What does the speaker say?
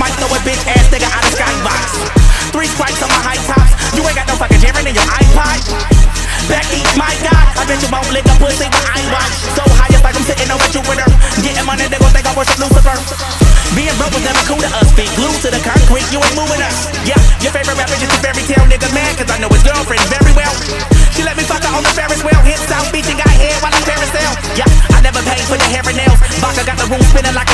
Might throw a bitch ass nigga out of skybox. Three stripes on my high tops. You ain't got no fucking Jarren in your iPod. Becky, my God, I bet you won't lick a pussy when I watch. So high it's like I'm sitting on a Jupiter. Getting money, they gon' think I worship Lucifer. Being broke was never cool to us. Feet glued to the concrete, you ain't moving us. Yeah, your favorite rapper just a fairy tale nigga man, cause I know his girlfriend very well. She let me fuck her on the Ferris wheel. Hit South Beach and got hair while I'm parasail. Yeah, I never paid for the hair and nails. Baka got the room spinning like